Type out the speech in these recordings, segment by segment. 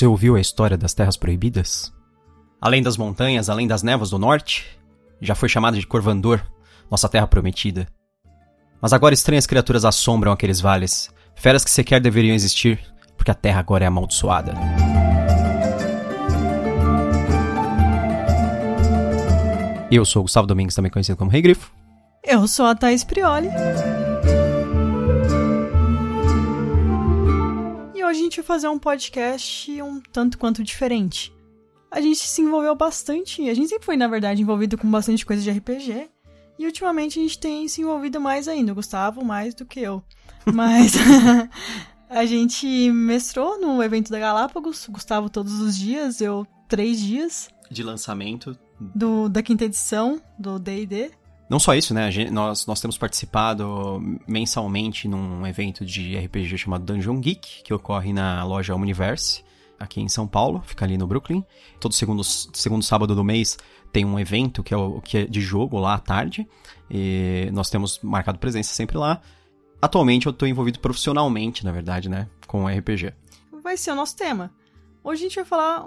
Você ouviu a história das Terras Proibidas? Além das montanhas, além das névoas do norte, já foi chamada de Corvandor, nossa terra prometida. Mas agora estranhas criaturas assombram aqueles vales, feras que sequer deveriam existir, porque a terra agora é amaldiçoada. Eu sou o Gustavo Domingos, também conhecido como Rei Grifo. Eu sou a Thaís Prioli. Hoje a gente vai fazer um podcast um tanto quanto diferente. A gente se envolveu bastante, a gente sempre foi, na verdade, envolvido com bastante coisa de RPG. E ultimamente a gente tem se envolvido mais ainda, o Gustavo mais do que eu. Mas a gente mestrou no evento da Galápagos, o Gustavo todos os dias, eu três dias. De lançamento. Do, da quinta edição do D&D. Não só isso, né? Gente, nós, nós temos participado mensalmente num evento de RPG chamado Dungeon Geek, que ocorre na loja Universe, aqui em São Paulo, fica ali no Brooklyn. Todo segundo, segundo sábado do mês tem um evento que é, o, que é de jogo lá à tarde. E nós temos marcado presença sempre lá. Atualmente eu estou envolvido profissionalmente, na verdade, né? Com RPG. Vai ser o nosso tema. Hoje a gente vai falar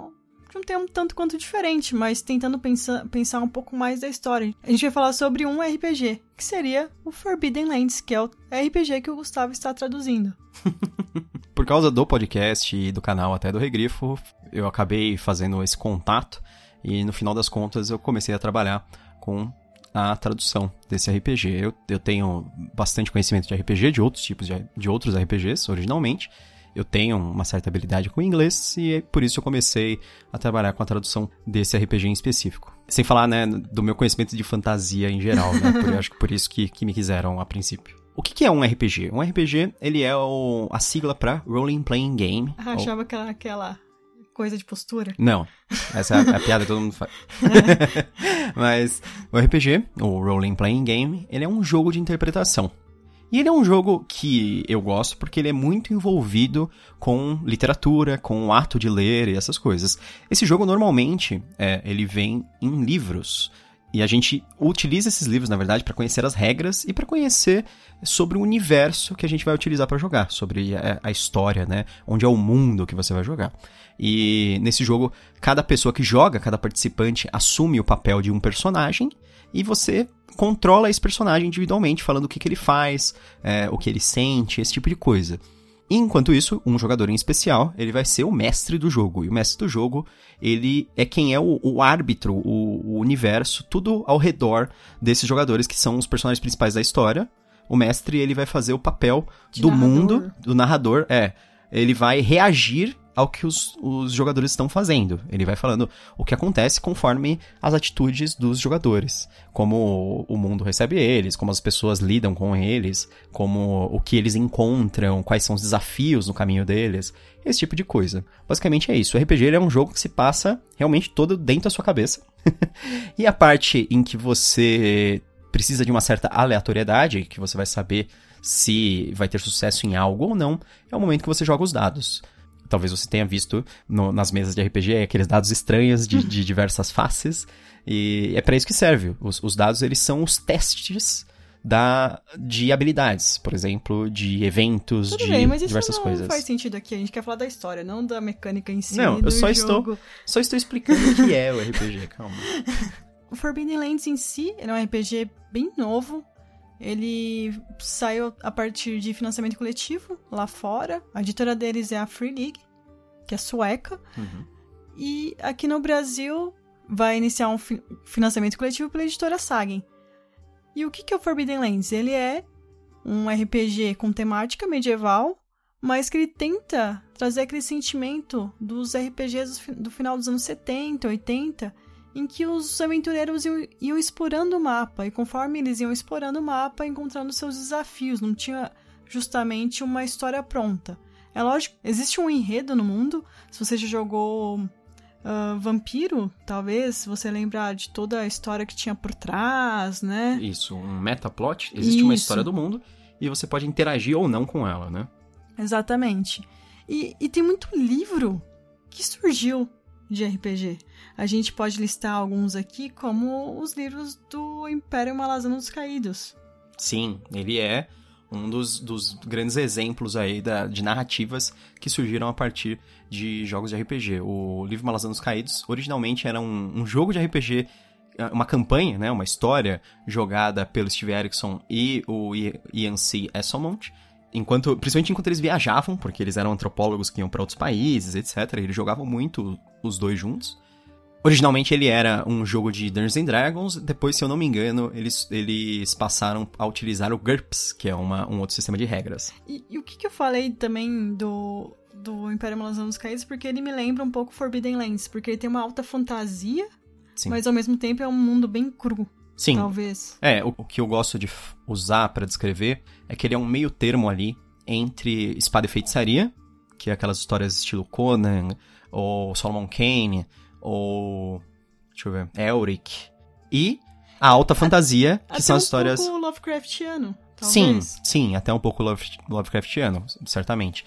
um tema tanto quanto diferente, mas tentando pensar, pensar um pouco mais da história. A gente vai falar sobre um RPG, que seria o Forbidden Lands, que é o RPG que o Gustavo está traduzindo. Por causa do podcast e do canal até do Regrifo, eu acabei fazendo esse contato e no final das contas eu comecei a trabalhar com a tradução desse RPG. Eu, eu tenho bastante conhecimento de RPG, de outros tipos de, de outros RPGs originalmente, eu tenho uma certa habilidade com inglês e é por isso eu comecei a trabalhar com a tradução desse RPG em específico. Sem falar, né, do meu conhecimento de fantasia em geral, né? Por, eu acho que por isso que, que me quiseram a princípio. O que, que é um RPG? Um RPG, ele é o, a sigla para Rolling Playing Game. Ah, achava ou... que era aquela coisa de postura. Não, essa é a, a piada que todo mundo faz. Mas o RPG, o Rolling Playing Game, ele é um jogo de interpretação. E ele é um jogo que eu gosto porque ele é muito envolvido com literatura, com o ato de ler e essas coisas. Esse jogo normalmente é, ele vem em livros. E a gente utiliza esses livros, na verdade, para conhecer as regras e para conhecer sobre o universo que a gente vai utilizar para jogar, sobre a, a, história, né? Onde é o mundo que você vai jogar. E nesse jogo, cada pessoa que joga, cada participante assume o papel de um personagem e você controla esse personagem individualmente, falando o que, que ele faz, é, o que ele sente, esse tipo de coisa. Enquanto isso, um jogador em especial, ele vai ser o mestre do jogo. E o mestre do jogo, ele é quem é o, o árbitro, o, o, universo, tudo ao redor desses jogadores que são os personagens principais da história. O mestre, ele vai fazer o papel de do narrador. mundo, do narrador, é. Ele vai reagir ao que os, os jogadores estão fazendo. Ele vai falando o que acontece conforme as atitudes dos jogadores. Como o mundo recebe eles, como as pessoas lidam com eles, como o que eles encontram, quais são os desafios no caminho deles. Esse tipo de coisa. Basicamente é isso. O RPG é um jogo que se passa realmente todo dentro da sua cabeça. e a parte em que você precisa de uma certa aleatoriedade, que você vai saber se vai ter sucesso em algo ou não, é o momento que você joga os dados talvez você tenha visto no, nas mesas de RPG, é aqueles dados estranhos de, de diversas faces. E é para isso que serve. Os, os, dados, eles são os testes da, de habilidades, por exemplo, de eventos, Tudo de bem, mas diversas isso não coisas. faz sentido aqui. A gente quer falar da história, não da mecânica em si. Não, eu só jogo. estou, só estou explicando o que é o RPG, calma. O Forbidden Lands em si é um RPG bem novo. Ele saiu a partir de financiamento coletivo lá fora. A editora deles é a Free League, que é sueca. Uhum. E aqui no Brasil vai iniciar um fi financiamento coletivo pela editora Sagen. E o que é o Forbidden Lands? Ele é um RPG com temática medieval, mas que ele tenta trazer aquele sentimento dos RPGs do final dos anos 70, 80, em que os aventureiros iam, iam, explorando o mapa, e conforme eles iam explorando o mapa, encontrando seus desafios, não tinha justamente uma história pronta. É lógico, existe um enredo no mundo, se você já jogou uh, Vampiro, talvez, você lembrar de toda a história que tinha por trás, né? Isso, um metaplot, existe Isso. uma história do mundo, e você pode interagir ou não com ela, né? Exatamente. E, e tem muito livro que surgiu de RPG. A gente pode listar alguns aqui, como os livros do Império Malazano dos Caídos. Sim, ele é Um dos, dos grandes exemplos aí da, de narrativas que surgiram a partir de jogos de RPG. O Livro Malazanos Caídos originalmente era um, um jogo de RPG uma campanha, né, uma história jogada pelo Steve Erickson e o Ian C. Esselmont, enquanto, principalmente enquanto eles viajavam, porque eles eram antropólogos que iam para outros países, etc. Eles jogavam muito os dois juntos. Originalmente ele era um jogo de Dungeons and Dragons, depois, se eu não me engano, eles, eles passaram a utilizar o GURPS, que é uma, um outro sistema de regras. E, e o que, que eu falei também do, do Império Malazão dos Caídos, porque ele me lembra um pouco Forbidden Lands, porque ele tem uma alta fantasia, Sim. mas ao mesmo tempo é um mundo bem cru. Sim. Talvez. É, o, o que eu gosto de usar para descrever é que ele é um meio termo ali entre espada e feitiçaria, que é aquelas histórias estilo Conan, ou Solomon Kane, ou. Deixa eu ver. Elric. E a alta fantasia, que até são as um histórias. Pouco Lovecraftiano. Sim, sim, até um pouco Love, Lovecraftiano, certamente.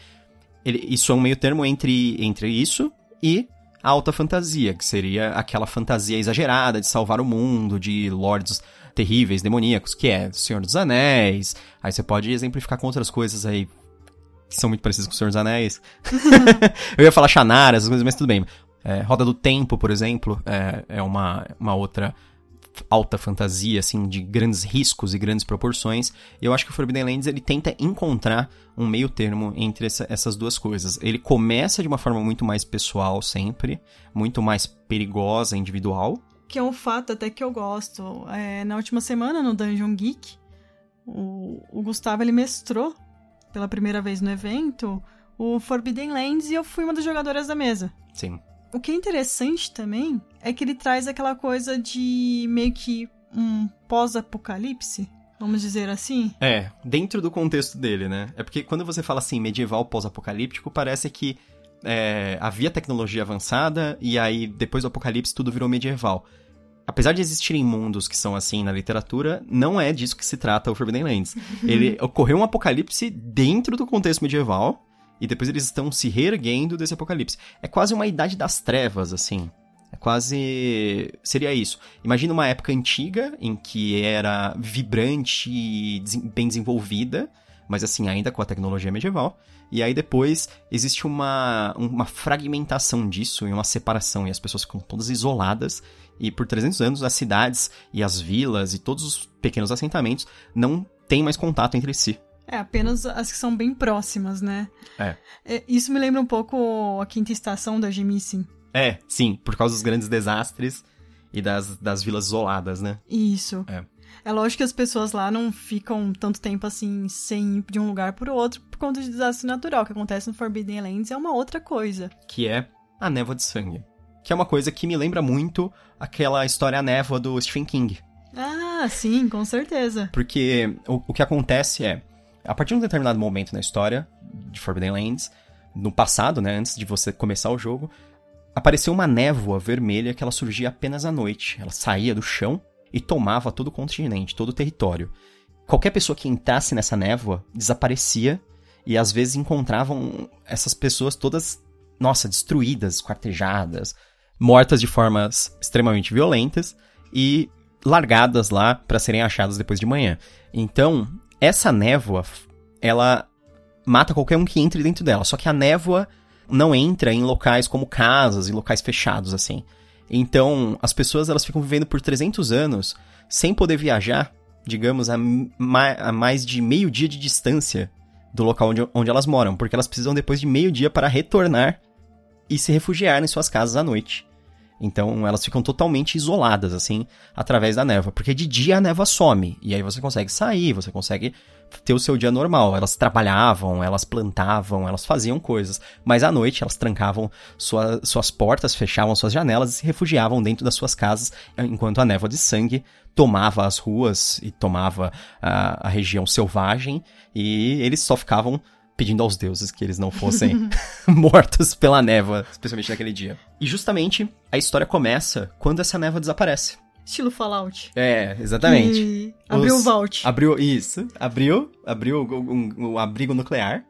Ele, isso é um meio termo entre, entre isso e a alta fantasia, que seria aquela fantasia exagerada de salvar o mundo, de lords terríveis, demoníacos, que é Senhor dos Anéis. Aí você pode exemplificar com outras coisas aí que são muito parecidas com o Senhor dos Anéis. Eu ia falar Shannara, essas coisas, mas tudo bem. É, Roda do Tempo, por exemplo, é, é uma, uma outra alta fantasia, assim, de grandes riscos e grandes proporções. E eu acho que o Forbidden Lands, ele tenta encontrar um meio termo entre essa, essas duas coisas. Ele começa de uma forma muito mais pessoal sempre, muito mais perigosa, individual. Que é um fato até que eu gosto. É, na última semana, no Dungeon Geek, o, o Gustavo, ele mestrou pela primeira vez no evento o Forbidden Lands e eu fui uma das jogadoras da mesa. Sim. O que é interessante também é que ele traz aquela coisa de meio que um pós-apocalipse, vamos dizer assim. É, dentro do contexto dele, né? É porque quando você fala assim, medieval pós-apocalíptico, parece que é, havia tecnologia avançada e aí depois do apocalipse tudo virou medieval. Apesar de existirem mundos que são assim na literatura, não é disso que se trata o Forbidden Lands. Ele ocorreu um apocalipse dentro do contexto medieval, e depois eles estão se reerguendo desse apocalipse. É quase uma idade das trevas, assim. É quase. Seria isso. Imagina uma época antiga em que era vibrante e bem desenvolvida, mas assim, ainda com a tecnologia medieval. E aí depois existe uma, uma fragmentação disso e uma separação, e as pessoas ficam todas isoladas. E por 300 anos as cidades e as vilas e todos os pequenos assentamentos não têm mais contato entre si. É, apenas as que são bem próximas, né? É. é isso me lembra um pouco a quinta estação da Gemissin. É, sim, por causa dos grandes desastres e das, das vilas isoladas, né? Isso. É. É lógico que as pessoas lá não ficam tanto tempo assim sem ir de um lugar para o outro por conta de desastre natural. O que acontece no Forbidden Lands é uma outra coisa. Que é a névoa de sangue. Que é uma coisa que me lembra muito aquela história a névoa do Stephen King. Ah, sim, com certeza. Porque o, o que acontece é, a partir de um determinado momento na história de Forbidden Lands, no passado, né, antes de você começar o jogo, apareceu uma névoa vermelha que ela surgia apenas à noite. Ela saía do chão e tomava todo o continente, todo o território. Qualquer pessoa que entrasse nessa névoa desaparecia e às vezes encontravam essas pessoas todas, nossa, destruídas, quartejadas, mortas de formas extremamente violentas e largadas lá para serem achadas depois de manhã. Então, essa névoa, ela mata qualquer um que entre dentro dela. Só que a névoa não entra em locais como casas, em locais fechados, assim. Então, as pessoas elas ficam vivendo por 300 anos sem poder viajar, digamos, a, ma a mais de meio dia de distância do local onde, onde elas moram, porque elas precisam depois de meio dia para retornar e se refugiar em suas casas à noite. Então elas ficam totalmente isoladas, assim, através da névoa. Porque de dia a névoa some. E aí você consegue sair, você consegue ter o seu dia normal. Elas trabalhavam, elas plantavam, elas faziam coisas. Mas à noite elas trancavam sua, suas portas, fechavam suas janelas e se refugiavam dentro das suas casas, enquanto a névoa de sangue tomava as ruas e tomava a, a região selvagem. E eles só ficavam pedindo aos deuses que eles não fossem mortos pela névoa, especialmente naquele dia. E justamente a história começa quando essa névoa desaparece. Estilo Fallout. É, exatamente. E... Abriu o vault. Abriu, isso. Abriu, abriu um, um, um abrigo nuclear.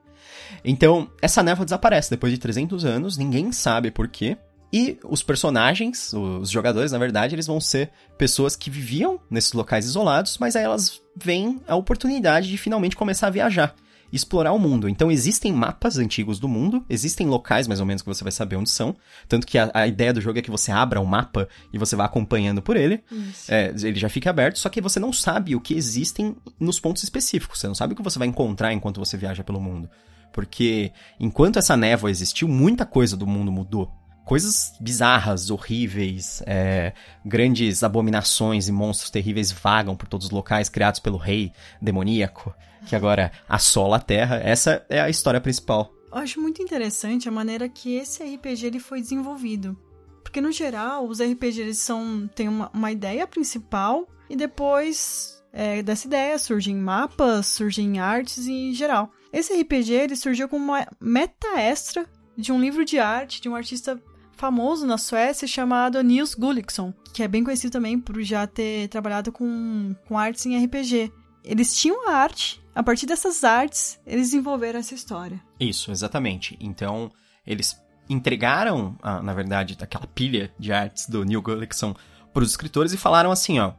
Então, essa névoa desaparece depois de 300 anos, ninguém sabe por quê. E os personagens, os jogadores, na verdade, eles vão ser pessoas que viviam nesses locais isolados, mas aí elas vem a oportunidade de finalmente começar a viajar explorar o mundo. Então existem mapas antigos do mundo, existem locais mais ou menos que você vai saber onde são. Tanto que a, a ideia do jogo é que você abra o um mapa e você vá acompanhando por ele. É, ele já fica aberto, só que você não sabe o que existem nos pontos específicos. Você não sabe o que você vai encontrar enquanto você viaja pelo mundo. Porque enquanto essa névoa existiu, muita coisa do mundo mudou coisas bizarras, horríveis, é, grandes abominações e monstros terríveis vagam por todos os locais criados pelo rei demoníaco, que agora assola a Terra. Essa é a história principal. Eu acho muito interessante a maneira que esse RPG ele foi desenvolvido. Porque, no geral, os RPGs são, têm uma, uma ideia principal e depois é, dessa ideia surgem mapas, surgem artes em geral. Esse RPG ele surgiu como uma meta extra de um livro de arte de um artista famoso na Suécia chamado Nils Gulliksson, que é bem conhecido também por já ter trabalhado com, com artes em RPG. Eles tinham a arte, a partir dessas artes, eles desenvolveram essa história. Isso, exatamente. Então, eles entregaram, na verdade, aquela pilha de artes do Neil Gullickson para os escritores e falaram assim, ó,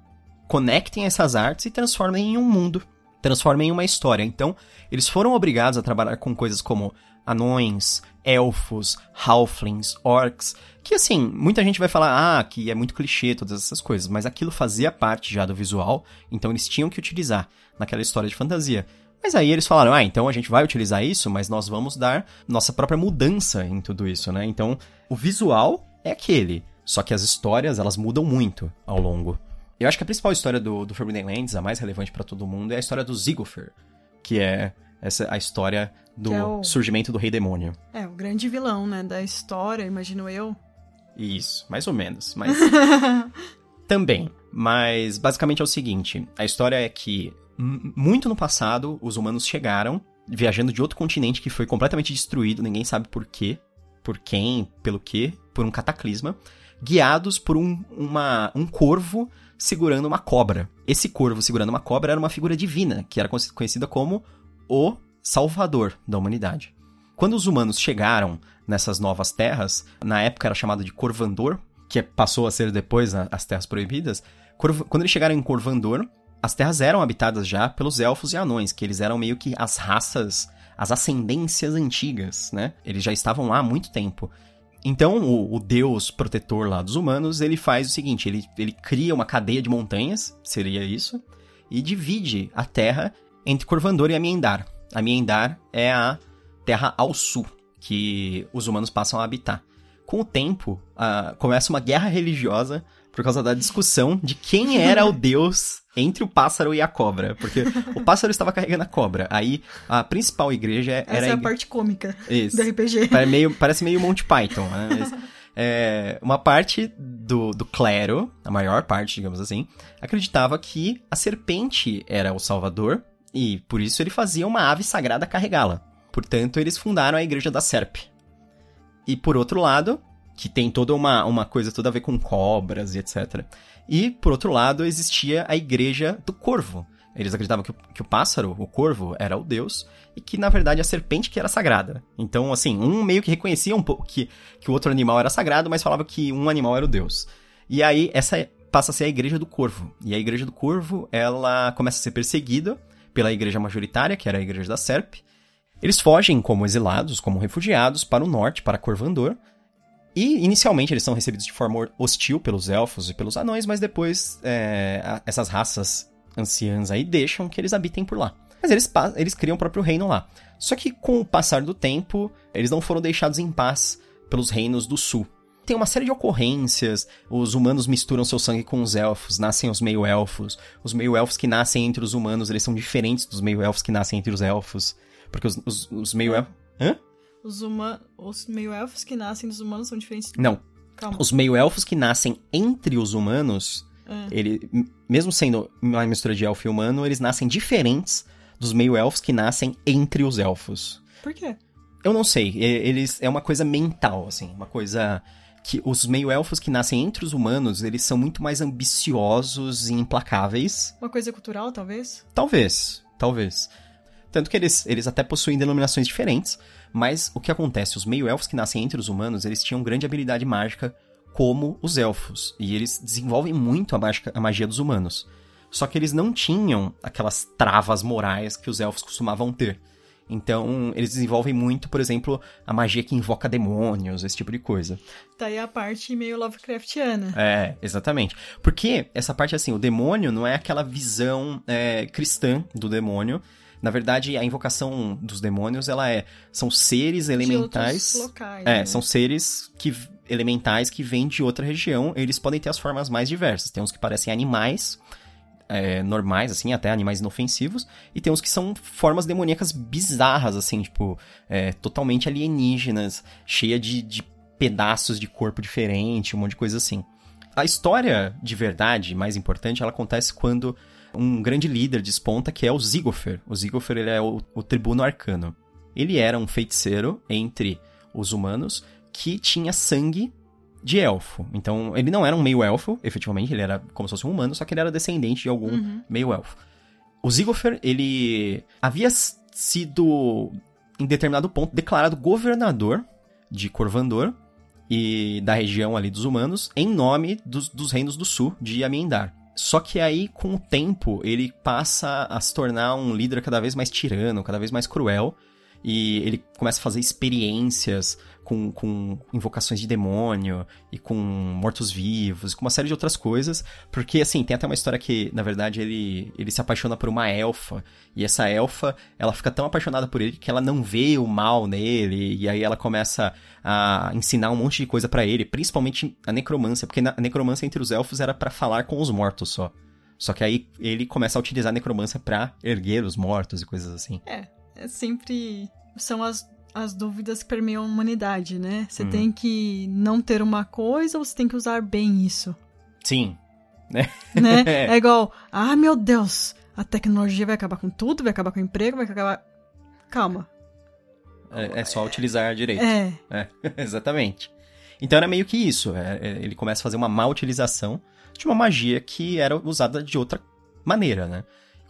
conectem essas artes e transformem em um mundo, transformem em uma história. Então, eles foram obrigados a trabalhar com coisas como anões, elfos, halflings, orcs, que assim, muita gente vai falar, ah, que é muito clichê todas essas coisas, mas aquilo fazia parte já do visual, então eles tinham que utilizar naquela história de fantasia. Mas aí eles falaram, ah, então a gente vai utilizar isso, mas nós vamos dar nossa própria mudança em tudo isso, né? Então, o visual é aquele, só que as histórias, elas mudam muito ao longo. Eu acho que a principal história do, do Forbidden Lands, a mais relevante para todo mundo, é a história do Ziggler, que é essa a história do é o... surgimento do Rei Demônio. É, o grande vilão, né, da história, imagino eu. Isso, mais ou menos, mas também. Mas basicamente é o seguinte, a história é que muito no passado os humanos chegaram viajando de outro continente que foi completamente destruído, ninguém sabe por quê, por quem, pelo quê, por um cataclisma, guiados por um, uma, um corvo segurando uma cobra. Esse corvo segurando uma cobra era uma figura divina, que era conhecida como o salvador da humanidade. Quando os humanos chegaram nessas novas terras, na época era chamado de Corvandor, que passou a ser depois as Terras Proibidas, quando eles chegaram em Corvandor, as terras eram habitadas já pelos elfos e anões, que eles eram meio que as raças, as ascendências antigas, né? Eles já estavam lá há muito tempo. Então, o, o, deus protetor lá dos humanos, ele faz o seguinte, ele, ele cria uma cadeia de montanhas, seria isso, e divide a terra entre Corvandor e Amiendar. Amiendar é a terra ao sul, que os humanos passam a habitar. Com o tempo, uh, começa uma guerra religiosa por causa da discussão de quem era o deus entre o pássaro e a cobra. Porque o pássaro estava carregando a cobra. Aí a principal igreja era. Essa é a, parte cômica Isso. do RPG. Parece meio, parece meio Monty Python, né? Mas, é, uma parte do, do clero, a maior parte, digamos assim, acreditava que a serpente era o salvador e por isso ele fazia uma ave sagrada carregá-la. Portanto, eles fundaram a Igreja da Serpe. E por outro lado, que tem toda uma, uma coisa toda a ver com cobras e etc. E por outro lado, existia a Igreja do Corvo. Eles acreditavam que o, que o pássaro, o corvo, era o deus e que, na verdade, a serpente que era sagrada. Então, assim, um meio que reconhecia um pouco que, que o outro animal era sagrado, mas falava que um animal era o deus. E aí, essa passa a ser a Igreja do Corvo. E a Igreja do Corvo, ela começa a ser perseguida pela igreja majoritária, que era a igreja da Serp. Eles fogem como exilados, como refugiados, para o norte, para Corvandor. E inicialmente eles são recebidos de forma hostil pelos elfos e pelos anões, mas depois é, essas raças anciãs aí deixam que eles habitem por lá. Mas eles, eles criam o próprio reino lá. Só que com o passar do tempo, eles não foram deixados em paz pelos reinos do sul tem uma série de ocorrências. Os humanos misturam seu sangue com os elfos, nascem os meio-elfos. Os meio-elfos que nascem entre os humanos, eles são diferentes dos meio-elfos que nascem entre os elfos. Porque os, os, os meio-elfos. Hã? Os, uma... os meio-elfos que nascem dos humanos são diferentes. Não. Calma. Os meio-elfos que nascem entre os humanos, é. ele, mesmo sendo uma mistura de elfo e humano, eles nascem diferentes dos meio-elfos que nascem entre os elfos. Por quê? Eu não sei. Eles é uma coisa mental, assim, uma coisa que os meio-elfos que nascem entre os humanos, eles são muito mais ambiciosos e implacáveis. Uma coisa cultural, talvez? Talvez, talvez. Tanto que eles, eles até possuem denominações diferentes, mas o que acontece? Os meio-elfos que nascem entre os humanos, eles tinham grande habilidade mágica como os elfos, e eles desenvolvem muito a, mágica, a magia dos humanos. Só que eles não tinham aquelas travas morais que os elfos costumavam ter. Então, eles desenvolvem muito, por exemplo, a magia que invoca demônios, esse tipo de coisa. Tá aí a parte meio Lovecraftiana. É, exatamente. Porque essa parte, assim, o demônio não é aquela visão é, cristã do demônio. Na verdade, a invocação dos demônios, ela é... São seres elementais... Locais, é, né? são seres que elementais que vêm de outra região. Eles podem ter as formas mais diversas. Tem uns que parecem animais é, normais, assim, até animais inofensivos, e tem uns que são formas demoníacas bizarras, assim, tipo, é, totalmente alienígenas, cheia de, de pedaços de corpo diferente, um monte de coisa assim. A história de verdade, mais importante, ela acontece quando um grande líder desponta, que é o Zigofer. O Zigofer, ele é o, o tribuno arcano. Ele era um feiticeiro entre os humanos que tinha sangue de elfo. Então, ele não era um meio-elfo, efetivamente, ele era como se fosse um humano, só que ele era descendente de algum Uhum. meio-elfo. O Zigofer, ele havia sido, em determinado ponto, declarado governador de Corvandor e da região ali dos humanos, em nome dos, dos reinos do sul de Amiendar. Só que aí, com o tempo, ele passa a se tornar um líder cada vez mais tirano, cada vez mais cruel, e ele começa a fazer experiências com, com invocações de demônio e com mortos-vivos, com uma série de outras coisas. Porque, assim, tem até uma história que, na verdade, ele, ele se apaixona por uma elfa. E essa elfa, ela fica tão apaixonada por ele que ela não vê o mal nele. E aí ela começa a ensinar um monte de coisa para ele, principalmente a necromância. Porque a necromância entre os elfos era para falar com os mortos só. Só que aí ele começa a utilizar a necromância pra erguer os mortos e coisas assim. É, sempre. São as, as dúvidas que permeiam a humanidade, né? Você Uhum. tem que não ter uma coisa ou você tem que usar bem isso, Sim. né? É. é igual, ah, meu Deus, a tecnologia vai acabar com tudo, vai acabar com o emprego, vai acabar. Calma. É, é só utilizar direito. É, É, exatamente. Então era meio que isso. é, é, ele começa a fazer uma má utilização de uma magia que era usada de outra maneira, né?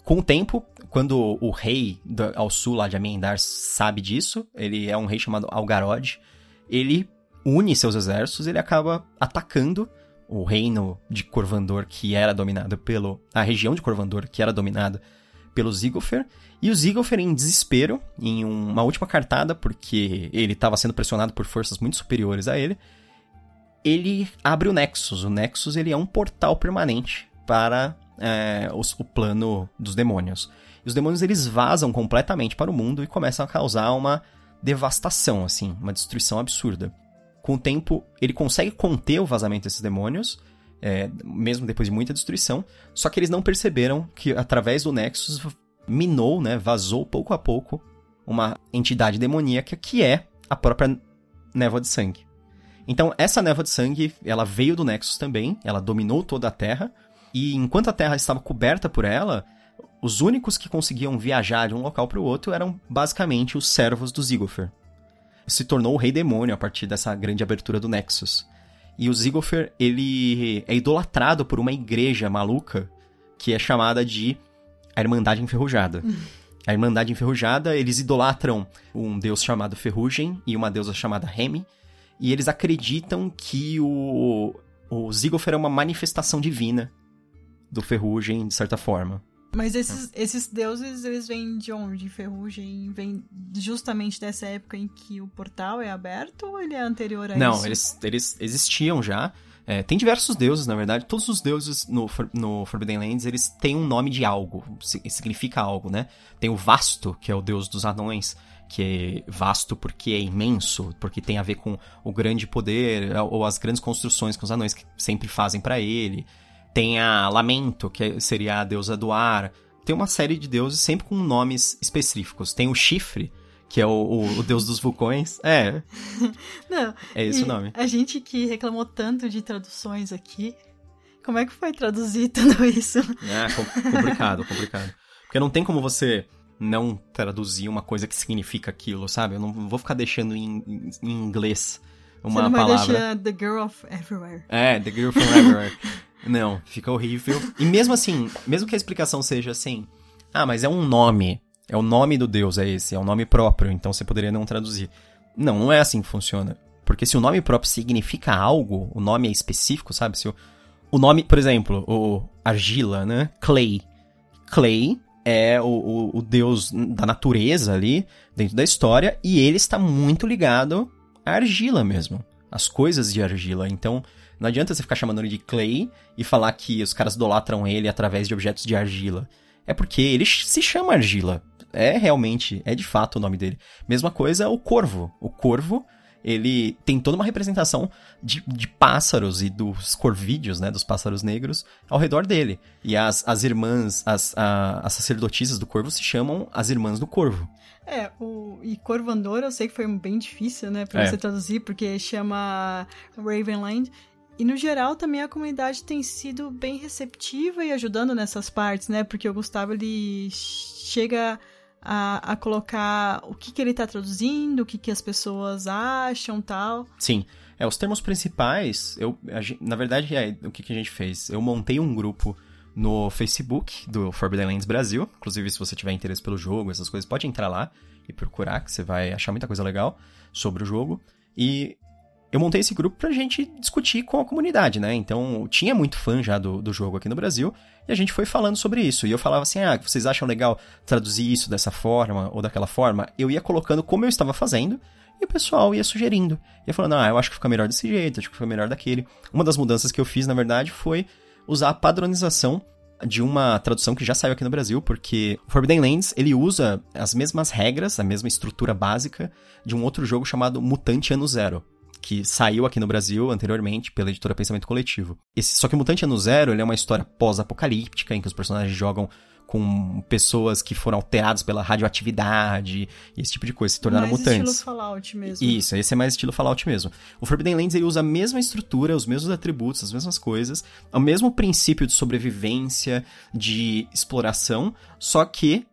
Com o tempo, quando o rei do- ao sul lá de Amiendar sabe disso, ele é um rei chamado Algarod, ele une seus exércitos, ele acaba atacando o reino de Corvandor que era dominado pelo a região de Corvandor que era dominada pelo Zigofer, e o Zigofer em desespero, em uma última cartada, porque ele estava sendo pressionado por forças muito superiores a ele, ele abre o Nexus. O Nexus ele é um portal permanente para é, os- o plano dos demônios. E os demônios eles vazam completamente para o mundo e começam a causar uma devastação, assim, uma destruição absurda. Com o tempo, ele consegue conter o vazamento desses demônios, é, mesmo depois de muita destruição, só que eles não perceberam que através do Nexus minou, né, vazou pouco a pouco uma entidade demoníaca que é a própria névoa de sangue. Então, essa névoa de sangue, ela veio do Nexus também, ela dominou toda a Terra, e enquanto a Terra estava coberta por ela, os únicos que conseguiam viajar de um local para o outro eram basicamente os servos do Zigofer. Se tornou o rei demônio a partir dessa grande abertura do Nexus. E o Zigofer, ele é idolatrado por uma igreja maluca que é chamada de a Irmandade Enferrujada. A Irmandade Enferrujada, eles idolatram um deus chamado Ferrugem e uma deusa chamada Remy, e eles acreditam que o, o Zigofer é uma manifestação divina do Ferrugem, de certa forma. mas esses, esses deuses, eles vêm de onde? Ferrugem vem justamente dessa época em que o portal é aberto ou ele é anterior a Não, isso? eles, eles existiam já. É, tem diversos deuses, na verdade. Todos os deuses no, no Forbidden Lands, eles têm um nome de algo. si- Significa algo, né? Tem o Vasto, que é o deus dos anões. Que é vasto porque é imenso, porque tem a ver com o grande poder ou as grandes construções que os anões sempre fazem pra ele. Tem a Lamento, que seria a deusa do ar. Tem uma série de deuses sempre com nomes específicos. Tem o Chifre, que é o, o- o deus dos vulcões. É, Não, é esse o nome. A gente que reclamou tanto de traduções aqui, como é que foi traduzir tudo isso? É, com- complicado, complicado. Porque não tem como você não traduzir uma coisa que significa aquilo, sabe? Eu não vou ficar deixando em, em- inglês Você uma não vai palavra. deixar The Girl of Everywhere. É, The Girl from Everywhere. não, fica horrível. E mesmo assim, mesmo que a explicação seja assim, ah, mas é um nome. É o nome do deus, é esse, é um nome próprio, então você poderia não traduzir. Não, não é assim que funciona. Porque se o nome próprio significa algo, o nome é específico, sabe? Se o, O nome, por exemplo, o argila, né? Clay. Clay é o, o, o, deus da natureza ali, dentro da história, e ele está muito ligado à argila mesmo. As coisas de argila. Então, não adianta você ficar chamando ele de Clay e falar que os caras idolatram ele através de objetos de argila. É porque ele se chama argila. É realmente, é de fato o nome dele. Mesma coisa o corvo. O corvo ele tem toda uma representação de, de pássaros e dos corvídeos, né, dos pássaros negros, ao redor dele. E as, as irmãs, as, a, as sacerdotisas do corvo se chamam as irmãs do corvo. É, o, e Corvandor eu sei que foi bem difícil, né, pra é. você traduzir, porque chama Ravenland. E no geral também a comunidade tem sido bem receptiva e ajudando nessas partes, né, porque o Gustavo ele chega a, a colocar o que, que ele está traduzindo, o que, que as pessoas acham tal. Sim. É, os termos principais, eu, na verdade, é, o que, que a gente fez? Eu montei um grupo no Facebook do Forbidden Lands Brasil. Inclusive, se você tiver interesse pelo jogo, essas coisas, pode entrar lá e procurar, que você vai achar muita coisa legal sobre o jogo. E eu montei esse grupo pra gente discutir com a comunidade, né? Então, tinha muito fã já do, do jogo aqui no Brasil, e a gente foi falando sobre isso. E eu falava assim: ah, vocês acham legal traduzir isso dessa forma ou daquela forma? Eu ia colocando como eu estava fazendo, e o pessoal ia sugerindo. Ia falando: ah, eu acho que fica melhor desse jeito, acho que fica melhor daquele. Uma das mudanças que eu fiz, na verdade, foi usar a padronização de uma tradução que já saiu aqui no Brasil, porque Forbidden Lands, ele usa as mesmas regras, a mesma estrutura básica de um outro jogo chamado Mutante Ano Zero que saiu aqui no Brasil anteriormente pela editora Pensamento Coletivo. Esse, só que o Mutante Ano Zero ele é uma história pós-apocalíptica, em que os personagens jogam com pessoas que foram alteradas pela radioatividade e esse tipo de coisa, se tornaram mais mutantes. Mais estilo Fallout mesmo. Isso, esse é mais estilo Fallout mesmo. O Forbidden Lands ele usa a mesma estrutura, os mesmos atributos, as mesmas coisas, o mesmo princípio de sobrevivência, de exploração, só que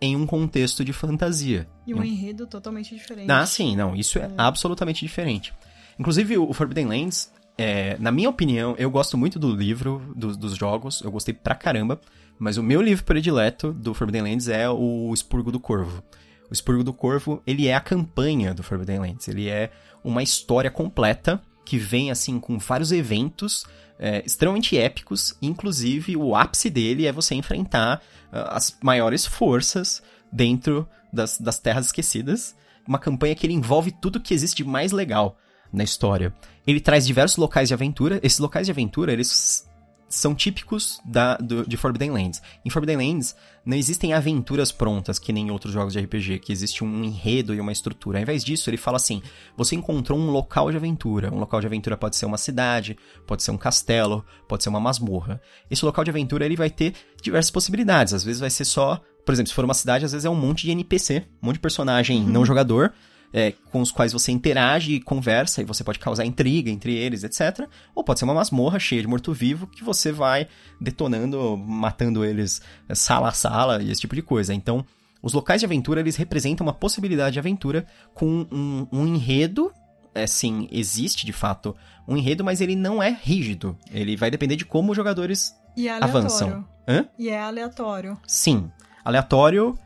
em um contexto de fantasia. E um enredo totalmente diferente. Ah, sim, não, isso é, é. absolutamente diferente. Inclusive, o Forbidden Lands, é, na minha opinião, eu gosto muito do livro, do, dos jogos, eu gostei pra caramba, mas o meu livro predileto do Forbidden Lands é o Expurgo do Corvo. O Expurgo do Corvo, ele é a campanha do Forbidden Lands, ele é uma história completa que vem, assim, com vários eventos é, extremamente épicos, inclusive o ápice dele é você enfrentar uh, as maiores forças dentro das, das Terras Esquecidas, uma campanha que ele envolve tudo que existe de mais legal na história. Ele traz diversos locais de aventura. Esses locais de aventura, eles são típicos da, do, de Forbidden Lands. Em Forbidden Lands, não existem aventuras prontas, que nem em outros jogos de RPG, que existe um enredo e uma estrutura. Ao invés disso, ele fala assim: você encontrou um local de aventura. Um local de aventura pode ser uma cidade, pode ser um castelo, pode ser uma masmorra. Esse local de aventura ele vai ter diversas possibilidades. Às vezes vai ser só. Por exemplo, se for uma cidade, às vezes é um monte de NPC, um monte de personagem não jogador é, com os quais você interage e conversa, e você pode causar intriga entre eles, etc. Ou pode ser uma masmorra cheia de morto-vivo que você vai detonando, matando eles é, sala a sala e esse tipo de coisa. Então, os locais de aventura, eles representam uma possibilidade de aventura com um, um enredo é, sim, existe de fato um enredo, mas ele não é rígido. Ele vai depender de como os jogadores e é avançam. Hã? E é aleatório. Sim. Aleatório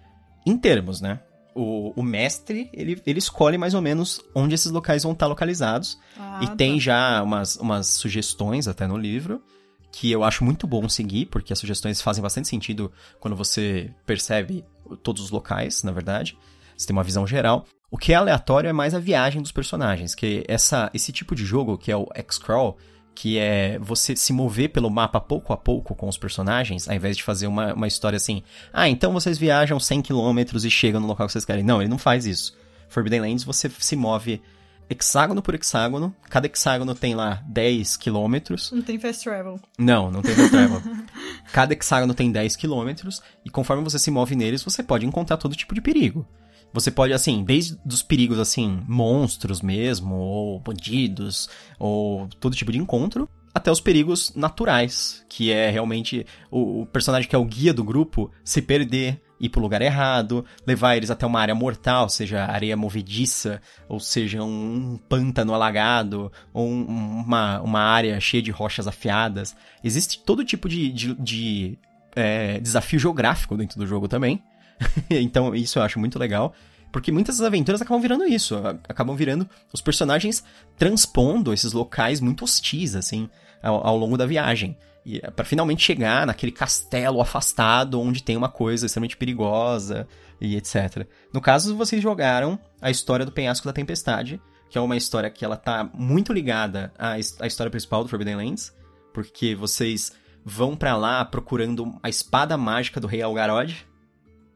em termos, né? O, o mestre, ele, ele escolhe mais ou menos onde esses locais vão estar localizados. Ah, e tá. tem já umas, umas sugestões até no livro, que eu acho muito bom seguir, porque as sugestões fazem bastante sentido quando você percebe todos os locais, na verdade. Você tem uma visão geral. O que é aleatório é mais a viagem dos personagens, que essa, esse tipo de jogo, que é o X-Crawl, que é você se mover pelo mapa pouco a pouco com os personagens, ao invés de fazer uma, uma história assim, ah, então vocês viajam 100 km e chegam no local que vocês querem. Não, ele não faz isso. Forbidden Lands você se move hexágono por hexágono, cada hexágono tem lá 10 quilômetros. Não tem fast travel. Não, não tem fast travel. cada hexágono tem 10 quilômetros, e conforme você se move neles, você pode encontrar todo tipo de perigo. Você pode, assim, desde os perigos, assim, monstros mesmo, ou bandidos, ou todo tipo de encontro, até os perigos naturais, que é realmente o, o personagem que é o guia do grupo se perder, ir pro lugar errado, levar eles até uma área mortal, seja areia movediça, ou seja, um pântano alagado, ou um, uma, uma área cheia de rochas afiadas. Existe todo tipo de, de, de é, desafio geográfico dentro do jogo também. então, isso eu acho muito legal. Porque muitas das aventuras acabam virando isso. Acabam virando os personagens transpondo esses locais muito hostis, assim. ao, ao longo da viagem. E é para finalmente chegar naquele castelo afastado onde tem uma coisa extremamente perigosa e etc. No caso, vocês jogaram a história do Penhasco da Tempestade, que é uma história que ela tá muito ligada à, à história principal do Forbidden Lands, porque vocês vão para lá procurando a espada mágica do Rei Algarod,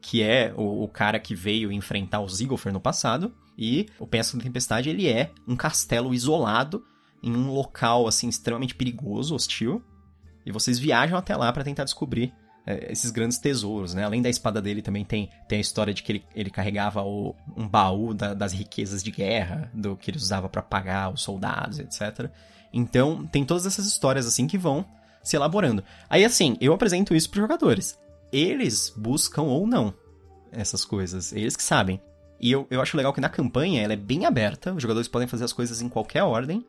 que é o, o, cara que veio enfrentar o Ziggler no passado, e o Penhasco da Tempestade ele é um castelo isolado em um local assim extremamente perigoso, hostil, e vocês viajam até lá para tentar descobrir é, esses grandes tesouros, né? Além da espada dele, também tem, tem a história de que ele, ele carregava o, um baú da, das riquezas de guerra, do que ele usava para pagar os soldados, etc. Então, tem todas essas histórias, assim, que vão se elaborando. Aí, assim, eu apresento isso pros jogadores. Eles buscam ou não essas coisas, eles que sabem. E eu, eu acho legal que na campanha ela é bem aberta, os jogadores podem fazer as coisas em qualquer ordem.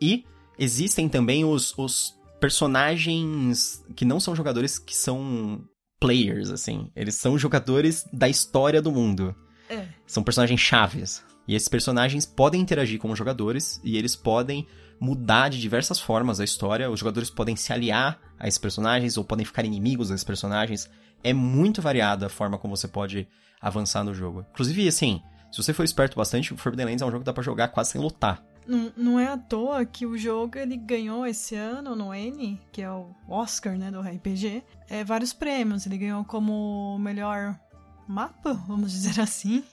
E existem também os, os personagens que não são jogadores que são players, assim. Eles são jogadores da história do mundo. É. São personagens chaves. E esses personagens podem interagir com os jogadores e eles podem mudar de diversas formas a história. Os jogadores podem se aliar a esses personagens ou podem ficar inimigos desses personagens. É muito variada a forma como você pode avançar no jogo. Inclusive, assim, se você for esperto bastante, o Forbidden Lands é um jogo que dá pra jogar quase sem lutar. Não, não é à toa que o jogo ele ganhou esse ano no N, que é o Oscar né, do RPG, é, vários prêmios. Ele ganhou como melhor mapa, vamos dizer assim.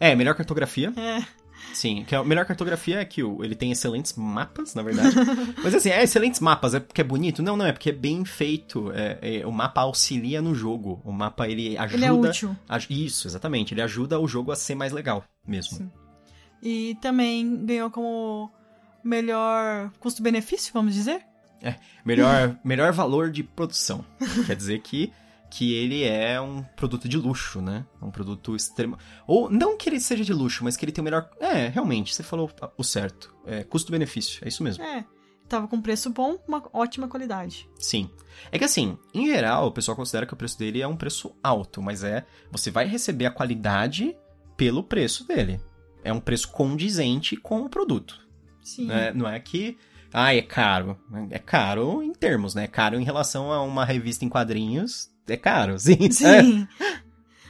É, melhor cartografia. É. Sim, que a melhor cartografia é que ele tem excelentes mapas, na verdade. Mas assim, é excelentes mapas, é porque é bonito? Não, não, é porque é bem feito. É, é, o mapa auxilia no jogo. O mapa, ele ajuda... Ele é útil. A, isso, exatamente. Ele ajuda o jogo a ser mais legal mesmo. Sim. E também ganhou como melhor custo-benefício, vamos dizer? É, melhor, melhor valor de produção. Quer dizer que, que ele é um produto de luxo, né? Um produto extremo. Ou não que ele seja de luxo, mas que ele tem o melhor. É, realmente, você falou o certo. É, custo-benefício, é isso mesmo. É. Tava com preço bom, uma ótima qualidade. Sim. É que assim, em geral, o pessoal considera que o preço dele é um preço alto, mas é. Você vai receber a qualidade pelo preço dele é um preço condizente com o produto. Sim. Né? Não é que, ah, é caro. É caro em termos, né? É caro em relação a uma revista em quadrinhos, é caro, sim. Sim.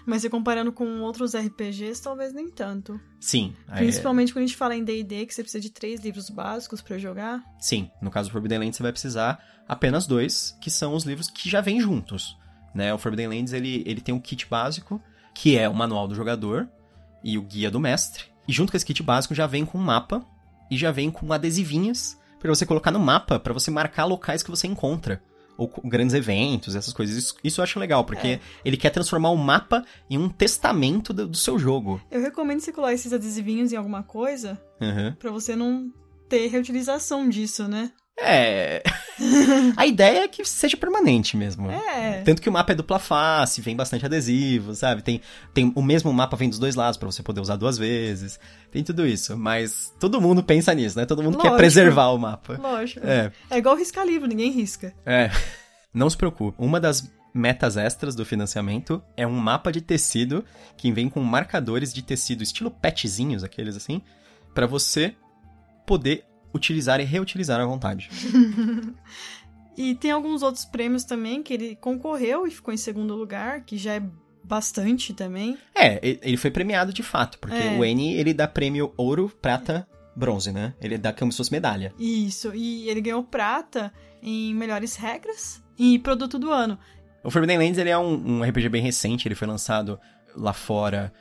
Mas se comparando com outros RPGs, talvez nem tanto. Sim. Principalmente é... quando a gente fala em D&D, que você precisa de três livros básicos para jogar. Sim. No caso do Forbidden Lands, você vai precisar apenas dois, que são os livros que já vêm juntos. Né? O Forbidden Lands, ele, ele tem um kit básico, que é o manual do jogador e o guia do mestre. E junto com esse kit básico já vem com um mapa e já vem com adesivinhas para você colocar no mapa, para você marcar locais que você encontra. Ou grandes eventos, essas coisas. Isso, isso eu acho legal, porque é. ele quer transformar o mapa em um testamento do, do, seu jogo. Eu recomendo você colar esses adesivinhos em alguma coisa, uhum. para você não ter reutilização disso, né? É. a ideia é que seja permanente mesmo. É. Tanto que o mapa é dupla face, vem bastante adesivo, sabe? Tem, tem o mesmo mapa vem dos dois lados para você poder usar duas vezes. Tem tudo isso. Mas todo mundo pensa nisso, né? Todo mundo Lógico. quer preservar o mapa. Lógico. É. É igual riscar livro, ninguém risca. É. Não se preocupe. Uma das metas extras do financiamento é um mapa de tecido que vem com marcadores de tecido estilo petzinhos, aqueles assim, para você poder utilizar e reutilizar à vontade. e tem alguns outros prêmios também que ele concorreu e ficou em segundo lugar, que já é bastante também. É, ele foi premiado de fato, porque é. o N ele dá prêmio ouro, prata, bronze, né? Ele dá como se fosse medalha. Isso, e ele ganhou prata em melhores regras e produto do ano. O Forbidden Lands ele é um, um RPG bem recente, ele foi lançado lá fora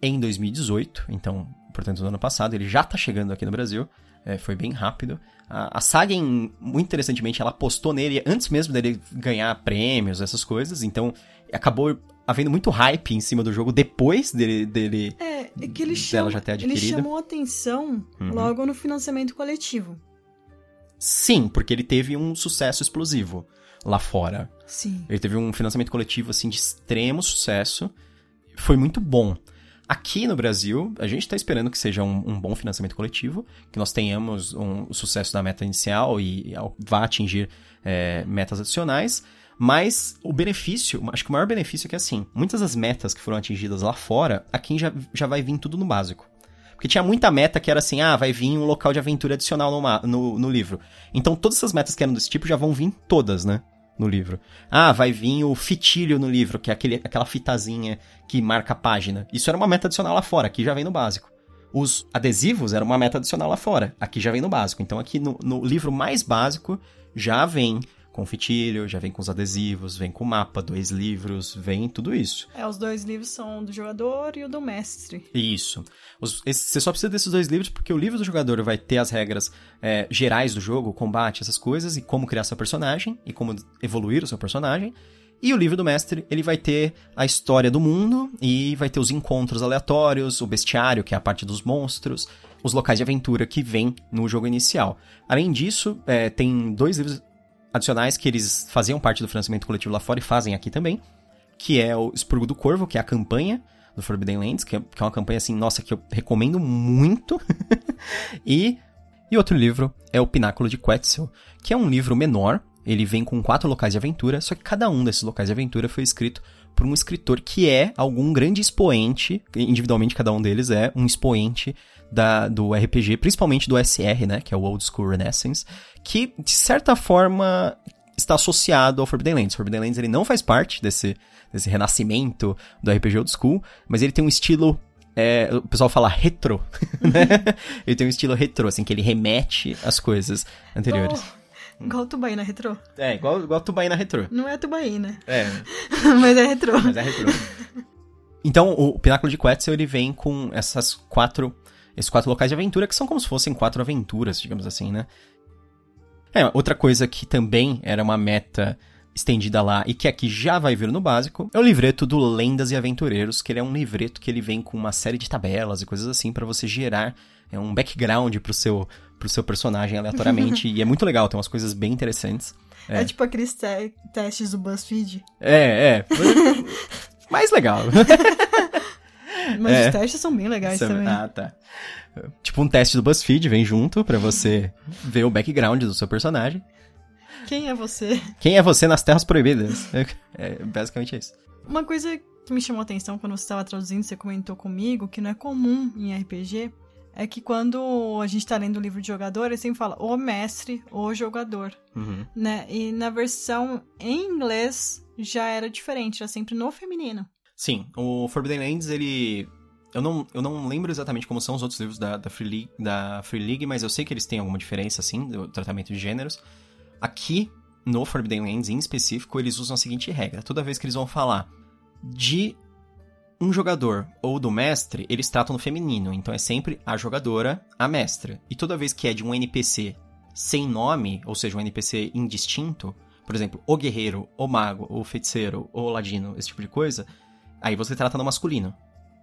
em 2018, então, portanto, no ano passado, ele já tá chegando aqui no Brasil. É, foi bem rápido. A, a Sagen, muito interessantemente, ela apostou nele antes mesmo dele ganhar prêmios, essas coisas. Então, acabou havendo muito hype em cima do jogo depois dele. dele é, é que ele, chama, já ter adquirido. ele chamou atenção uhum. logo no financiamento coletivo. Sim, porque ele teve um sucesso explosivo lá fora. Sim. Ele teve um financiamento coletivo assim de extremo sucesso. Foi muito bom. Aqui no Brasil, a gente está esperando que seja um, um, bom financiamento coletivo, que nós tenhamos um, o sucesso da meta inicial e, e vá atingir é, metas adicionais. Mas o benefício, acho que o maior benefício é que assim, muitas das metas que foram atingidas lá fora, aqui já, já vai vir tudo no básico. Porque tinha muita meta que era assim, ah, vai vir um local de aventura adicional no, no, no livro. Então todas essas metas que eram desse tipo já vão vir todas, né? No livro. Ah, vai vir o fitilho no livro, que é aquele, aquela fitazinha que marca a página. Isso era uma meta adicional lá fora, aqui já vem no básico. Os adesivos era uma meta adicional lá fora, aqui já vem no básico. Então aqui no, no livro mais básico já vem com fitilho, já vem com os adesivos, vem com o mapa, dois livros, vem tudo isso. É, os dois livros são do jogador e o do mestre. Isso. Os, esse, você só precisa desses dois livros porque o livro do jogador vai ter as regras é, gerais do jogo, combate, essas coisas, e como criar seu personagem, e como evoluir o seu personagem. E o livro do mestre, ele vai ter a história do mundo e vai ter os encontros aleatórios, o bestiário, que é a parte dos monstros, os locais de aventura que vem no jogo inicial. Além disso, é, tem dois livros adicionais que eles faziam parte do financiamento coletivo lá fora e fazem aqui também, que é o Expurgo do Corvo, que é a campanha do Forbidden Lands, que é, que é uma campanha assim, nossa, que eu recomendo muito. e, e outro livro é o Pináculo de Quetzal, que é um livro menor, ele vem com quatro locais de aventura, só que cada um desses locais de aventura foi escrito por um escritor que é algum grande expoente, individualmente cada um deles é um expoente da, do RPG, principalmente do SR, né, que é o Old School Renaissance, que de certa forma está associado ao Forbidden Lands. Forbidden Lands ele não faz parte desse, desse renascimento do RPG Old School, mas ele tem um estilo é, o pessoal fala retro, né? ele tem um estilo retro, assim, que ele remete às coisas anteriores. Oh, igual Tubaína retrô. É, igual, igual Tubaína retrô. Não é Tubaína. É. mas é retrô. Mas é retrô. Então, o Pináculo de Quetzal, ele vem com essas quatro esses quatro locais de aventura, que são como se fossem quatro aventuras, digamos assim, né? É, outra coisa que também era uma meta estendida lá e que aqui já vai vir no básico é o livreto do Lendas e Aventureiros, que ele é um livreto que ele vem com uma série de tabelas e coisas assim para você gerar é um background pro seu, pro seu personagem aleatoriamente e é muito legal, tem umas coisas bem interessantes. É, é tipo aqueles te testes do BuzzFeed. É, é. Mais legal. Mas é. os testes são bem legais também. Ah, tá. Tipo um teste do BuzzFeed vem junto para você ver o background do seu personagem. Quem é você? Quem é você nas Terras Proibidas? É basicamente isso. Uma coisa que me chamou a atenção quando você estava traduzindo, você comentou comigo, que não é comum em RPG, é que quando a gente está lendo o livro de jogador, ele sempre fala o mestre, o jogador, uhum. né? E na versão em inglês já era diferente, era sempre no feminino. Sim, o Forbidden Lands, ele... Eu não, eu não lembro exatamente como são os outros livros da, da, Free League, da Free League, mas eu sei que eles têm alguma diferença, assim, do tratamento de gêneros. Aqui, no Forbidden Lands em específico, eles usam a seguinte regra. Toda vez que eles vão falar de um jogador ou do mestre, eles tratam no feminino. Então é sempre a jogadora, a mestra. E toda vez que é de um NPC sem nome, ou seja, um NPC indistinto, por exemplo, o guerreiro, o mago, o feiticeiro, o ladino, esse tipo de coisa, Aí você trata no masculino.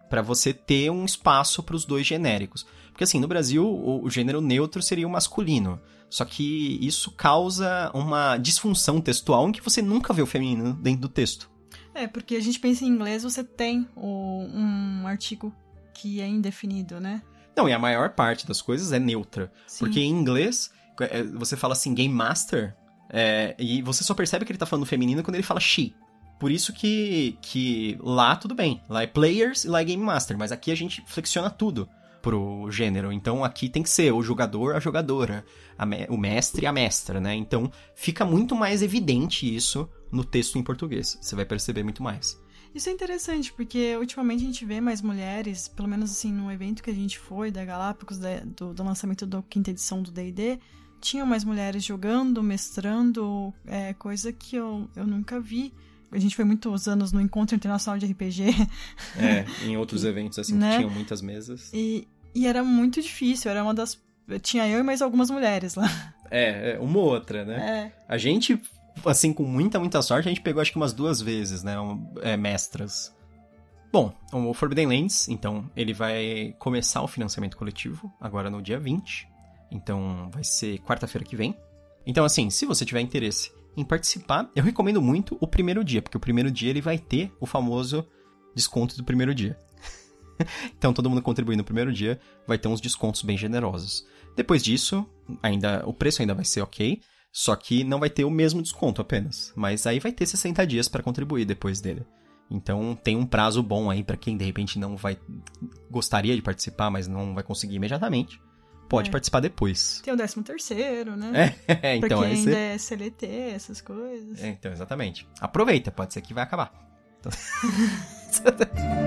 para você ter um espaço para os dois genéricos. Porque assim, no Brasil, o, o gênero neutro seria o masculino. Só que isso causa uma disfunção textual em que você nunca vê o feminino dentro do texto. É, porque a gente pensa em inglês, você tem o, um artigo que é indefinido, né? Não, e a maior parte das coisas é neutra. Sim. Porque em inglês, é, você fala assim, Game Master, é, e você só percebe que ele tá falando feminino quando ele fala she. Por isso que, que lá tudo bem. Lá é players e lá é game master. Mas aqui a gente flexiona tudo pro gênero. Então aqui tem que ser o jogador, a jogadora, a me o mestre, a mestra, né? Então fica muito mais evidente isso no texto em português. Você vai perceber muito mais. Isso é interessante, porque ultimamente a gente vê mais mulheres, pelo menos assim, no evento que a gente foi, da Galápagos, da, do, do, lançamento da quinta edição do D&D, tinham mais mulheres jogando, mestrando, é, coisa que eu, eu nunca vi a gente foi muitos anos no Encontro Internacional de RPG. É, em outros eventos, assim, né? que tinham muitas mesas. E, e era muito difícil, era uma das. Tinha eu e mais algumas mulheres lá. É, é uma ou outra, né? É. A gente, assim, com muita, muita sorte, a gente pegou acho que umas duas vezes, né? É, mestras. Bom, o Forbidden Lands, então, ele vai começar o financiamento coletivo agora no dia 20. Então, vai ser quarta-feira que vem. Então, assim, se você tiver interesse em participar, eu recomendo muito o primeiro dia, porque o primeiro dia ele vai ter o famoso desconto do primeiro dia. então todo mundo contribuindo no primeiro dia vai ter uns descontos bem generosos. Depois disso, ainda o preço ainda vai ser ok, só que não vai ter o mesmo desconto apenas, mas aí vai ter 60 dias para contribuir depois dele. Então tem um prazo bom aí para quem de repente não vai gostaria de participar, mas não vai conseguir imediatamente. Pode É. participar depois. Tem o 13 terceiro, né? É, pra então aí ainda você... é CLT, essas coisas. É, então, exatamente. Aproveita, pode ser que vai acabar. Então-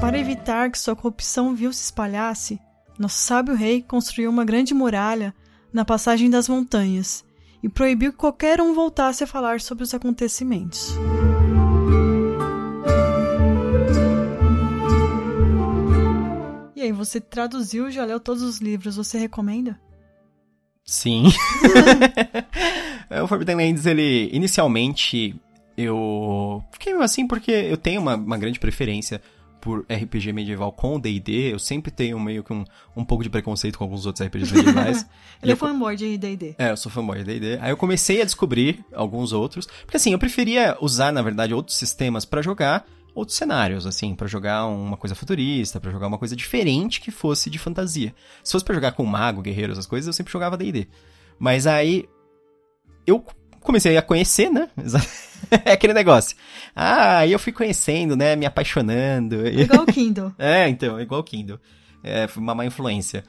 Para evitar que sua corrupção vil se espalhasse, nosso sábio rei construiu uma grande muralha na passagem das montanhas e proibiu que qualquer um voltasse a falar sobre os acontecimentos. E aí, você traduziu, já leu todos os livros, você recomenda? Sim. O Forbidden Lands, ele, inicialmente, eu fiquei assim porque eu tenho uma, uma grande preferência por RPG medieval com D&D, eu sempre tenho meio que um, um pouco de preconceito com alguns outros RPGs medievais. Ele é fanboy de D&D. É, eu sou fanboy de D&D. Aí eu comecei a descobrir alguns outros. Porque assim, eu preferia usar, na verdade, outros sistemas pra jogar outros cenários, assim, pra jogar uma coisa futurista, pra jogar uma coisa diferente que fosse de fantasia. Se fosse pra jogar com mago, guerreiro, essas coisas, eu sempre jogava D&D. Mas aí eu comecei a conhecer, né? é aquele negócio. Ah, aí eu fui conhecendo, né, me apaixonando. Igual o Kindle. é, então, igual o Kindle. É, foi uma má influência.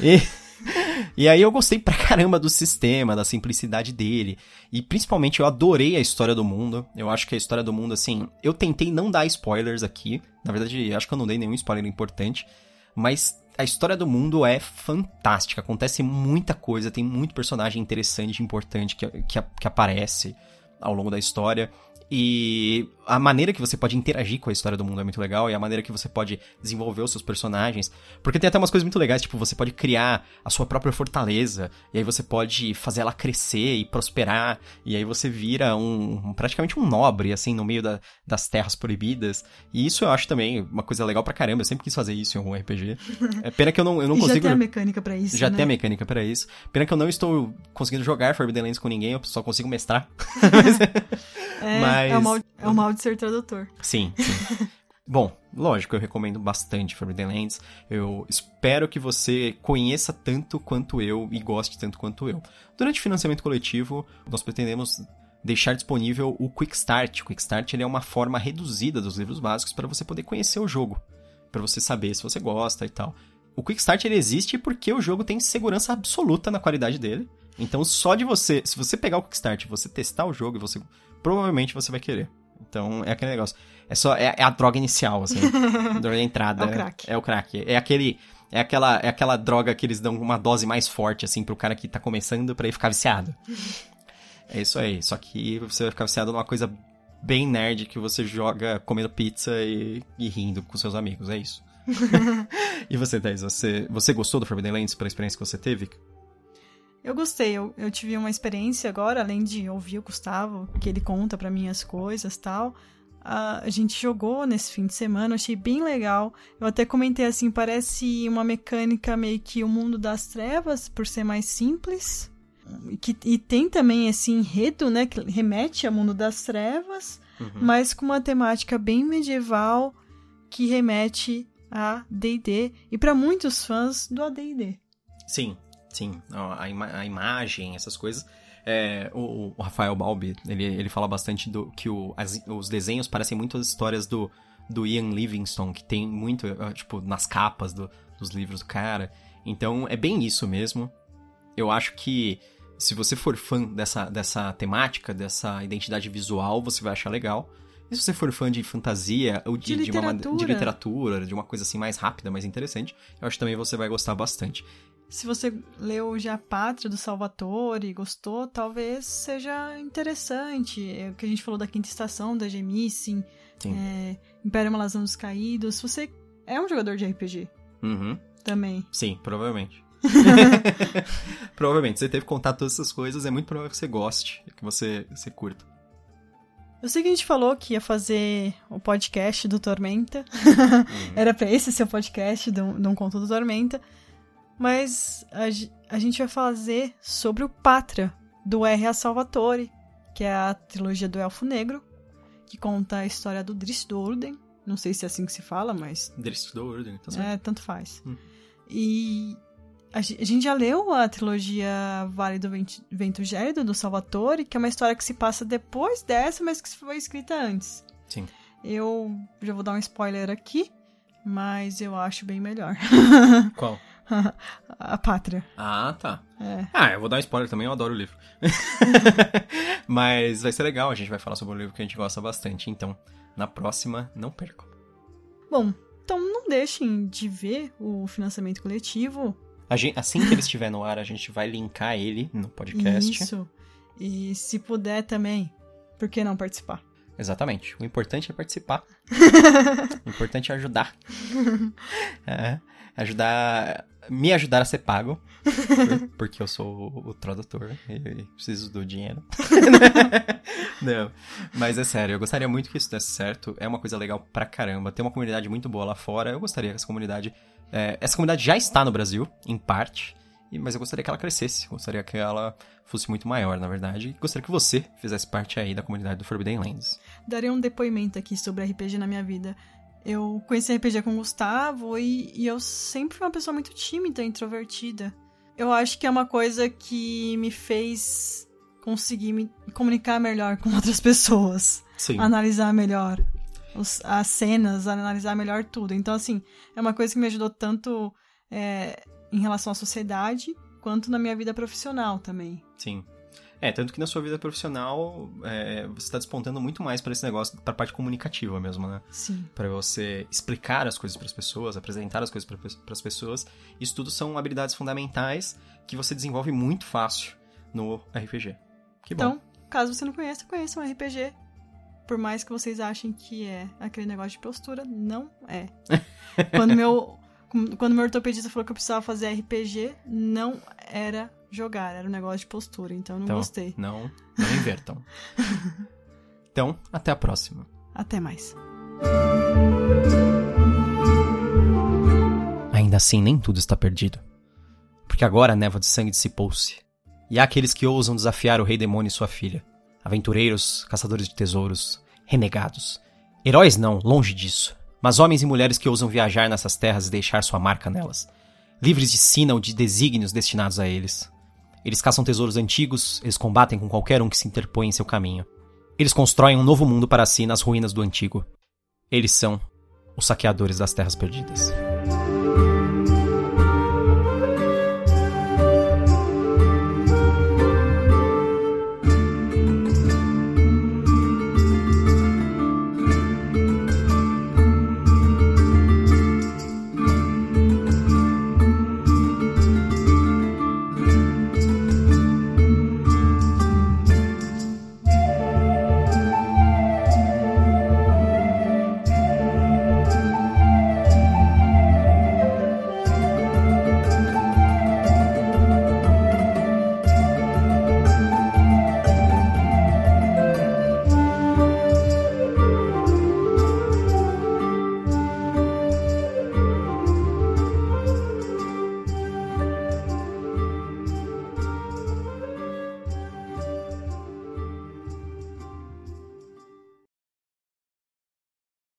E, e aí eu gostei pra caramba do sistema, da simplicidade dele. E principalmente eu adorei a história do mundo. Eu acho que a história do mundo, assim, eu tentei não dar spoilers aqui. Na verdade, acho que eu não dei nenhum spoiler importante. Mas a história do mundo é fantástica. Acontece muita coisa, tem muito personagem interessante, importante que, que, que aparece ao longo da história. E a maneira que você pode interagir com a história do mundo é muito legal, e a maneira que você pode desenvolver os seus personagens. Porque tem até umas coisas muito legais, tipo, você pode criar a sua própria fortaleza, e aí você pode fazer ela crescer e prosperar, e aí você vira um, um- praticamente um nobre, assim, no meio da- das terras proibidas. E isso eu acho também uma coisa legal pra caramba, eu sempre quis fazer isso em algum RPG. É pena que eu não, eu não e já consigo. tem a mecânica pra isso, Já né? tem a mecânica pra isso. Pena que eu não estou conseguindo jogar Forbidden Lands com ninguém, eu só consigo mestrar. É, Mas- é, o mal, é o mal de ser tradutor. Sim, sim. Bom, lógico, eu recomendo bastante Forbidden Lands. Eu espero que você conheça tanto quanto eu e goste tanto quanto eu. Durante o financiamento coletivo, nós pretendemos deixar disponível o Quick Start. O Quick Start ele é uma forma reduzida dos livros básicos para você poder conhecer o jogo, para você saber se você gosta e tal. O Quick Start ele existe porque o jogo tem segurança absoluta na qualidade dele. Então, só de você, se você pegar o Quick Start, e você testar o jogo, você provavelmente você vai querer. Então, é aquele negócio. É só é, é a droga inicial, assim. a droga de entrada. É o crack. É o crack. É aquele é aquela é aquela droga que eles dão uma dose mais forte assim pro cara que tá começando pra ele ficar viciado. é isso aí. Só que você vai ficar viciado numa coisa bem nerd que você joga comendo pizza e, e rindo com seus amigos, é isso. e você, Thais, você, você gostou do Forbidden Lands pela experiência que você teve? Eu gostei, eu, eu tive uma experiência agora, além de ouvir o Gustavo, que ele conta pra mim as coisas tal. A, gente jogou nesse fim de semana, achei bem legal. Eu até comentei assim, parece uma mecânica meio que o mundo das trevas, por ser mais simples. E, que, e tem também esse enredo, né, que remete ao mundo das trevas, mas com uma temática bem medieval que remete a D&D e pra muitos fãs do AD&D. Sim, sim. A, ima- a imagem, essas coisas. É, o, o Rafael Balbi, ele, ele fala bastante do que o, as- os desenhos parecem muito as histórias do, do Ian Livingstone, que tem muito, eh, tipo, nas capas do- dos livros do cara. Então, é bem isso mesmo. Eu acho que se você for fã dessa, dessa temática, dessa identidade visual, você vai achar legal. E se você for fã de fantasia, ou de, De uma mane- de literatura. literatura, de uma coisa assim mais rápida, mais interessante, eu acho que também você vai gostar bastante. Se você leu já Pátria do Salvatore e gostou, talvez seja interessante. É o que a gente falou da Quinta Estação, da Gemissin, é, Império Malazão dos Caídos. Você é um jogador de RPG Uhum. também. Sim, provavelmente. provavelmente. Você teve contato com todas essas coisas, é muito provável que você goste, que você, você curta. Eu sei que a gente falou que ia fazer o podcast do Tormenta. Era pra esse ser o podcast do, do Um Conto do Tormenta. Mas a, a gente vai fazer sobre o Pátria, do R.A. Salvatore, que é a trilogia do Elfo Negro, que conta a história do Drizzt Do'Urden. Não sei se é assim que se fala, mas Drizzt Do'Urden, tá certo? é, tanto faz. Hum. E a gente já leu a trilogia Vale do Vento Gélido, do Salvatore, que é uma história que se passa depois dessa, mas que foi escrita antes. Sim. Eu já vou dar um spoiler aqui, mas eu acho bem melhor. Qual? a Pátria. Ah, tá. É. Ah, eu vou dar um spoiler também, eu adoro o livro. mas vai ser legal, a gente vai falar sobre um livro que a gente gosta bastante. Então, na próxima, não percam. Bom, então não deixem de ver o financiamento coletivo. Gente, assim que ele estiver no ar, a gente vai linkar ele no podcast. Isso. E se puder também, por que não participar? Exatamente. O importante é participar. o importante é ajudar. É, ajudar. Me ajudar a ser pago. Porque eu sou o tradutor e preciso do dinheiro. Não. Mas é sério, eu gostaria muito que isso desse certo. É uma coisa legal pra caramba. Tem uma comunidade muito boa lá fora. Eu gostaria que essa comunidade. É, essa comunidade já está no Brasil, em parte mas eu gostaria que ela crescesse, gostaria que ela fosse muito maior, na verdade, e gostaria que você fizesse parte aí da comunidade do Forbidden Lands. Daria um depoimento aqui sobre RPG na minha vida. Eu conheci RPG com o Gustavo e, e eu sempre fui uma pessoa muito tímida, introvertida. Eu acho que é uma coisa que me fez conseguir me comunicar melhor com outras pessoas. Sim. Analisar melhor os, as cenas, analisar melhor tudo. Então, assim, é uma coisa que me ajudou tanto é, em relação à sociedade, quanto na minha vida profissional também. Sim. É, tanto que na sua vida profissional é, você está despontando muito mais para esse negócio, para parte comunicativa mesmo, né? Sim. Para você explicar as coisas para as pessoas, apresentar as coisas para as pessoas. Isso tudo são habilidades fundamentais que você desenvolve muito fácil no RPG. Que bom. Então, caso você não conheça, conheça um RPG. Por mais que vocês achem que é aquele negócio de postura, não é. Quando meu quando meu ortopedista falou que eu precisava fazer RPG, não era jogar, era um negócio de postura, então não então, gostei. Não, não invertam. então, até a próxima. Até mais. Ainda assim, nem tudo está perdido. Porque agora a névoa de sangue dissipou-se. E há aqueles que ousam desafiar o rei demônio e sua filha. Aventureiros, caçadores de tesouros, renegados. Heróis não, longe disso mas homens e mulheres que ousam viajar nessas terras e deixar sua marca nelas, livres de sina ou de desígnios destinados a eles. Eles caçam tesouros antigos, eles combatem com qualquer um que se interpõe em seu caminho. Eles constroem um novo mundo para si nas ruínas do antigo. Eles são os saqueadores das terras perdidas.